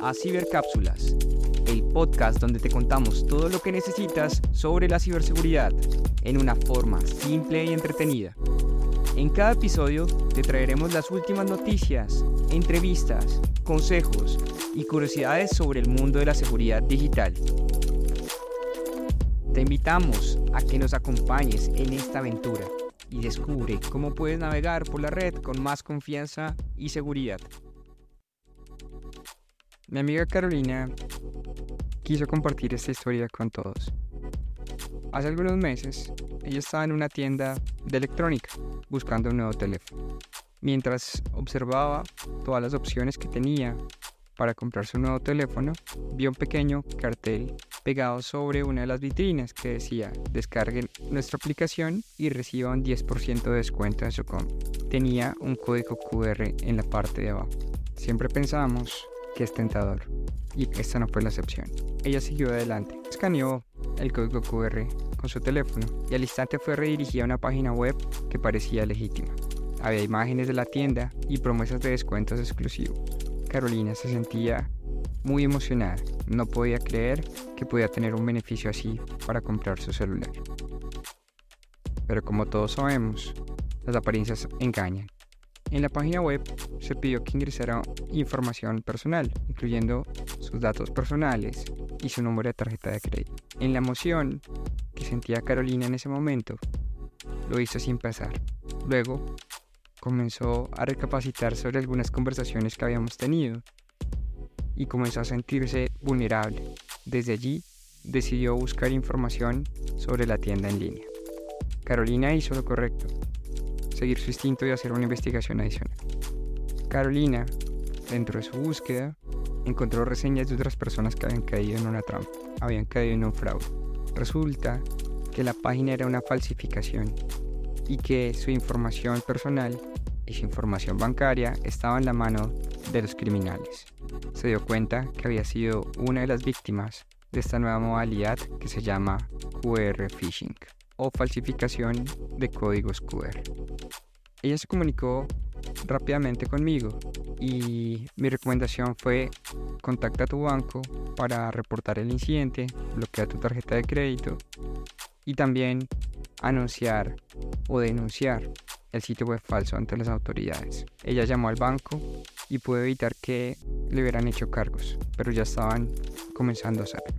a Cibercápsulas, el podcast donde te contamos todo lo que necesitas sobre la ciberseguridad en una forma simple y entretenida. En cada episodio te traeremos las últimas noticias, entrevistas, consejos y curiosidades sobre el mundo de la seguridad digital. Te invitamos a que nos acompañes en esta aventura y descubre cómo puedes navegar por la red con más confianza y seguridad. Mi amiga Carolina quiso compartir esta historia con todos. Hace algunos meses, ella estaba en una tienda de electrónica buscando un nuevo teléfono. Mientras observaba todas las opciones que tenía para comprarse un nuevo teléfono, vio un pequeño cartel pegado sobre una de las vitrinas que decía descarguen nuestra aplicación y reciban 10% de descuento en su compra. Tenía un código QR en la parte de abajo. Siempre pensamos que es tentador. Y esta no fue la excepción. Ella siguió adelante, escaneó el código QR con su teléfono y al instante fue redirigida a una página web que parecía legítima. Había imágenes de la tienda y promesas de descuentos exclusivos. Carolina se sentía muy emocionada. No podía creer que podía tener un beneficio así para comprar su celular. Pero como todos sabemos, las apariencias engañan en la página web se pidió que ingresara información personal, incluyendo sus datos personales y su número de tarjeta de crédito. En la emoción que sentía Carolina en ese momento, lo hizo sin pensar. Luego, comenzó a recapacitar sobre algunas conversaciones que habíamos tenido y comenzó a sentirse vulnerable. Desde allí, decidió buscar información sobre la tienda en línea. Carolina hizo lo correcto seguir su instinto y hacer una investigación adicional. Carolina, dentro de su búsqueda, encontró reseñas de otras personas que habían caído en una trampa, habían caído en un fraude. Resulta que la página era una falsificación y que su información personal y su información bancaria estaba en la mano de los criminales. Se dio cuenta que había sido una de las víctimas de esta nueva modalidad que se llama QR phishing o falsificación de códigos QR. Ella se comunicó rápidamente conmigo y mi recomendación fue contacta a tu banco para reportar el incidente, bloquear tu tarjeta de crédito y también anunciar o denunciar el sitio web falso ante las autoridades. Ella llamó al banco y pudo evitar que le hubieran hecho cargos, pero ya estaban comenzando a hacerlo.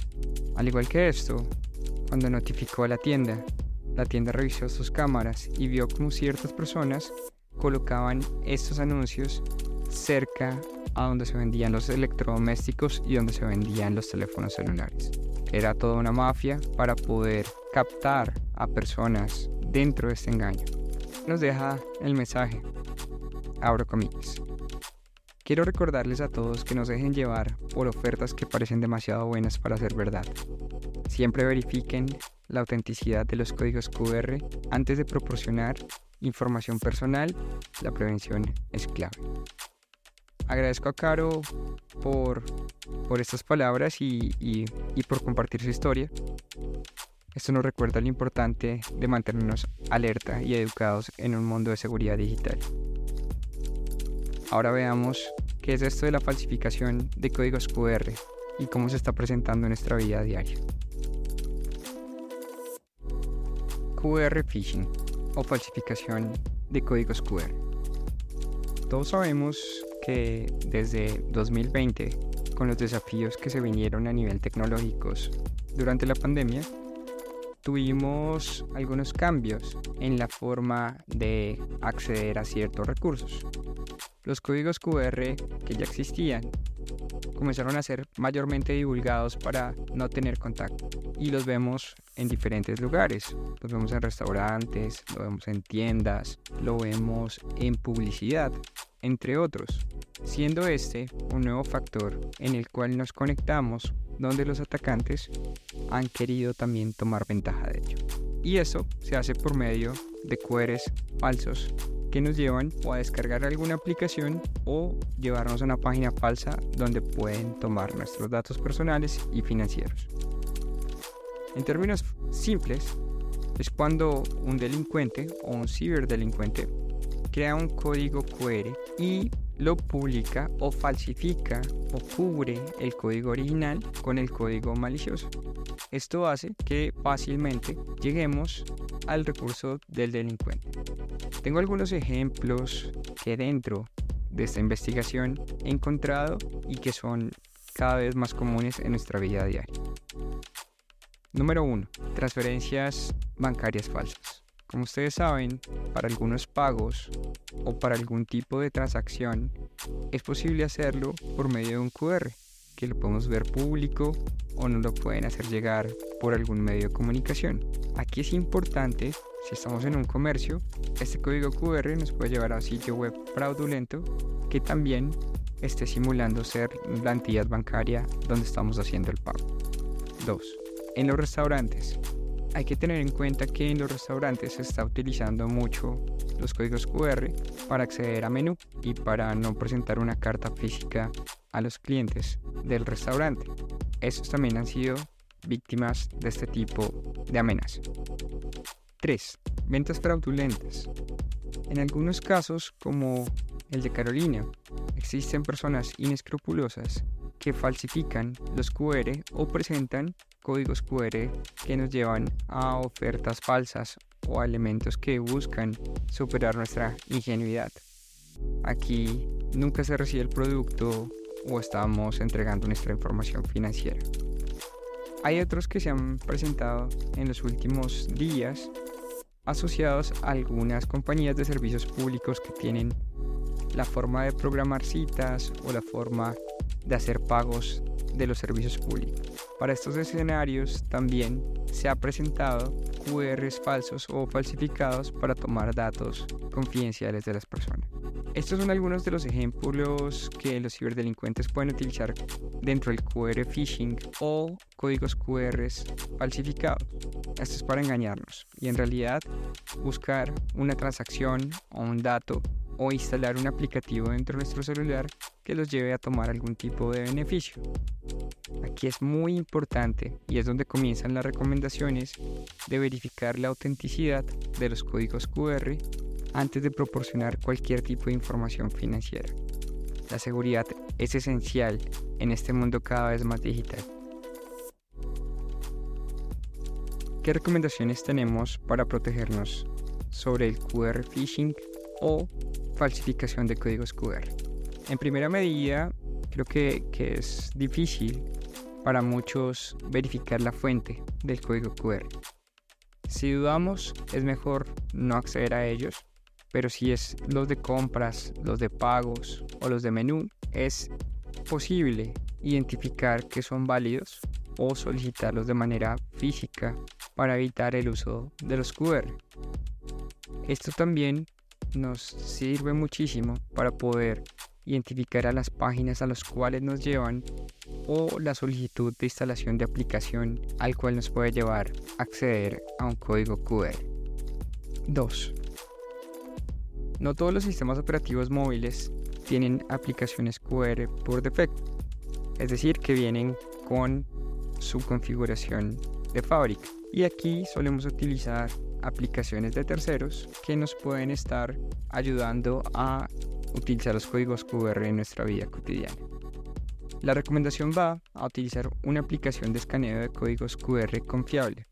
Al igual que esto, cuando notificó a la tienda la tienda revisó sus cámaras y vio como ciertas personas colocaban estos anuncios cerca a donde se vendían los electrodomésticos y donde se vendían los teléfonos celulares. Era toda una mafia para poder captar a personas dentro de este engaño. Nos deja el mensaje. Abro comillas. Quiero recordarles a todos que no se dejen llevar por ofertas que parecen demasiado buenas para ser verdad. Siempre verifiquen la autenticidad de los códigos QR antes de proporcionar información personal, la prevención es clave. Agradezco a Caro por, por estas palabras y, y, y por compartir su historia. Esto nos recuerda lo importante de mantenernos alerta y educados en un mundo de seguridad digital. Ahora veamos qué es esto de la falsificación de códigos QR y cómo se está presentando en nuestra vida diaria. QR phishing o falsificación de códigos QR. Todos sabemos que desde 2020, con los desafíos que se vinieron a nivel tecnológicos durante la pandemia, tuvimos algunos cambios en la forma de acceder a ciertos recursos. Los códigos QR que ya existían comenzaron a ser mayormente divulgados para no tener contacto. Y los vemos en diferentes lugares. Los vemos en restaurantes, lo vemos en tiendas, lo vemos en publicidad, entre otros. Siendo este un nuevo factor en el cual nos conectamos donde los atacantes han querido también tomar ventaja de ello. Y eso se hace por medio de QRs falsos que nos llevan o a descargar alguna aplicación o llevarnos a una página falsa donde pueden tomar nuestros datos personales y financieros. En términos simples, es cuando un delincuente o un ciberdelincuente crea un código QR y lo publica o falsifica o cubre el código original con el código malicioso. Esto hace que fácilmente lleguemos al recurso del delincuente. Tengo algunos ejemplos que dentro de esta investigación he encontrado y que son cada vez más comunes en nuestra vida diaria. Número 1. Transferencias bancarias falsas. Como ustedes saben, para algunos pagos o para algún tipo de transacción es posible hacerlo por medio de un QR, que lo podemos ver público o nos lo pueden hacer llegar por algún medio de comunicación. Aquí es importante, si estamos en un comercio, este código QR nos puede llevar a un sitio web fraudulento que también esté simulando ser la entidad bancaria donde estamos haciendo el pago. 2. En los restaurantes. Hay que tener en cuenta que en los restaurantes se está utilizando mucho los códigos QR para acceder a menú y para no presentar una carta física a los clientes del restaurante. Estos también han sido víctimas de este tipo de amenaza. 3. Ventas fraudulentas. En algunos casos, como el de Carolina, existen personas inescrupulosas que falsifican los QR o presentan códigos QR que nos llevan a ofertas falsas o a elementos que buscan superar nuestra ingenuidad. Aquí nunca se recibe el producto o estamos entregando nuestra información financiera. Hay otros que se han presentado en los últimos días asociados a algunas compañías de servicios públicos que tienen la forma de programar citas o la forma de hacer pagos de los servicios públicos. Para estos escenarios también se ha presentado QRs falsos o falsificados para tomar datos confidenciales de las personas. Estos son algunos de los ejemplos que los ciberdelincuentes pueden utilizar dentro del QR phishing o códigos QR falsificados. Esto es para engañarnos y en realidad buscar una transacción o un dato o instalar un aplicativo dentro de nuestro celular que los lleve a tomar algún tipo de beneficio. Aquí es muy importante y es donde comienzan las recomendaciones de verificar la autenticidad de los códigos QR antes de proporcionar cualquier tipo de información financiera. La seguridad es esencial en este mundo cada vez más digital. ¿Qué recomendaciones tenemos para protegernos sobre el QR phishing o falsificación de códigos QR. En primera medida, creo que, que es difícil para muchos verificar la fuente del código QR. Si dudamos, es mejor no acceder a ellos, pero si es los de compras, los de pagos o los de menú, es posible identificar que son válidos o solicitarlos de manera física para evitar el uso de los QR. Esto también nos sirve muchísimo para poder identificar a las páginas a las cuales nos llevan o la solicitud de instalación de aplicación al cual nos puede llevar a acceder a un código QR. 2. No todos los sistemas operativos móviles tienen aplicaciones QR por defecto, es decir, que vienen con su configuración de fábrica. Y aquí solemos utilizar aplicaciones de terceros que nos pueden estar ayudando a utilizar los códigos QR en nuestra vida cotidiana. La recomendación va a utilizar una aplicación de escaneo de códigos QR confiable.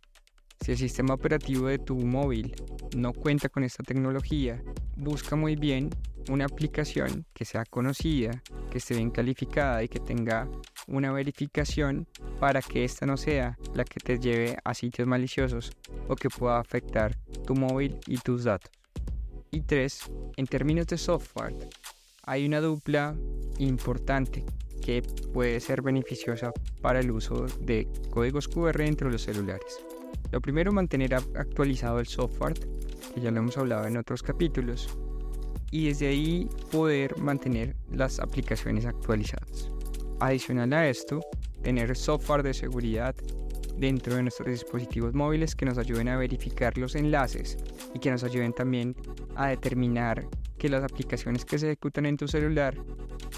Si el sistema operativo de tu móvil no cuenta con esta tecnología, busca muy bien una aplicación que sea conocida, que esté bien calificada y que tenga una verificación para que esta no sea la que te lleve a sitios maliciosos o que pueda afectar tu móvil y tus datos. Y tres, en términos de software, hay una dupla importante que puede ser beneficiosa para el uso de códigos QR dentro de los celulares. Lo primero, mantener actualizado el software, que ya lo hemos hablado en otros capítulos, y desde ahí poder mantener las aplicaciones actualizadas. Adicional a esto, tener software de seguridad dentro de nuestros dispositivos móviles que nos ayuden a verificar los enlaces y que nos ayuden también a determinar que las aplicaciones que se ejecutan en tu celular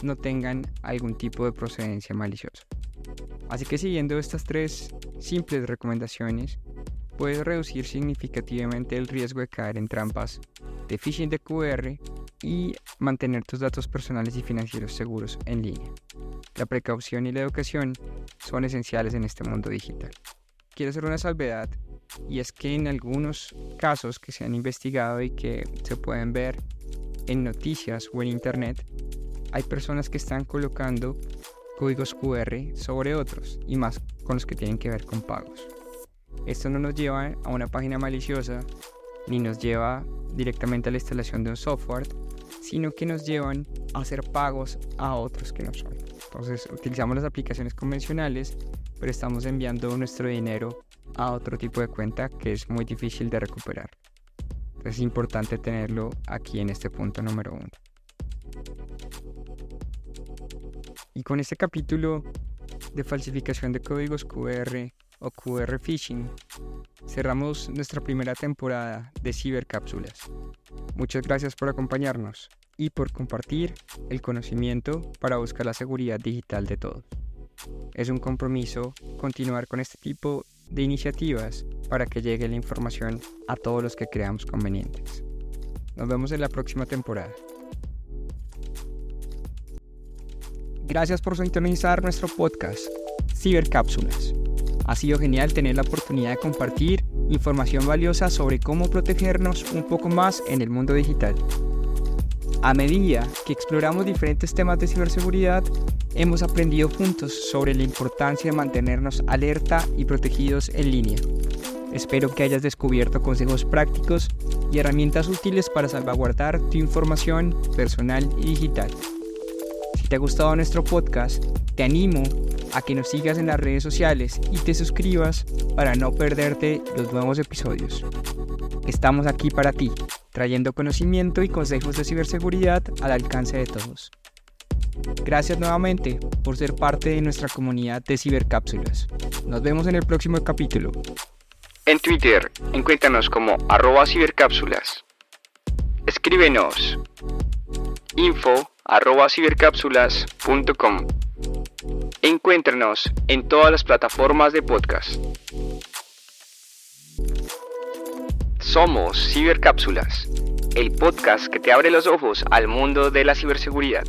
no tengan algún tipo de procedencia maliciosa. Así que siguiendo estas tres simples recomendaciones, puedes reducir significativamente el riesgo de caer en trampas de phishing de QR y mantener tus datos personales y financieros seguros en línea. La precaución y la educación son esenciales en este mundo digital. Quiero hacer una salvedad y es que en algunos casos que se han investigado y que se pueden ver en noticias o en internet, hay personas que están colocando códigos QR sobre otros y más con los que tienen que ver con pagos. Esto no nos lleva a una página maliciosa ni nos lleva directamente a la instalación de un software, sino que nos llevan a hacer pagos a otros que no son. Entonces utilizamos las aplicaciones convencionales, pero estamos enviando nuestro dinero a otro tipo de cuenta que es muy difícil de recuperar. es importante tenerlo aquí en este punto número uno. Y con este capítulo de falsificación de códigos QR o QR phishing, cerramos nuestra primera temporada de Cibercápsulas. Muchas gracias por acompañarnos y por compartir el conocimiento para buscar la seguridad digital de todos. Es un compromiso continuar con este tipo de iniciativas para que llegue la información a todos los que creamos convenientes. Nos vemos en la próxima temporada. Gracias por sintonizar nuestro podcast, Cibercápsulas. Ha sido genial tener la oportunidad de compartir información valiosa sobre cómo protegernos un poco más en el mundo digital. A medida que exploramos diferentes temas de ciberseguridad, hemos aprendido juntos sobre la importancia de mantenernos alerta y protegidos en línea. Espero que hayas descubierto consejos prácticos y herramientas útiles para salvaguardar tu información personal y digital te ha gustado nuestro podcast, te animo a que nos sigas en las redes sociales y te suscribas para no perderte los nuevos episodios. Estamos aquí para ti, trayendo conocimiento y consejos de ciberseguridad al alcance de todos. Gracias nuevamente por ser parte de nuestra comunidad de cibercápsulas. Nos vemos en el próximo capítulo. En Twitter, encuéntranos como cibercápsulas. Escríbenos info arroba cibercápsulas.com. Encuéntrenos en todas las plataformas de podcast. Somos Cibercápsulas, el podcast que te abre los ojos al mundo de la ciberseguridad.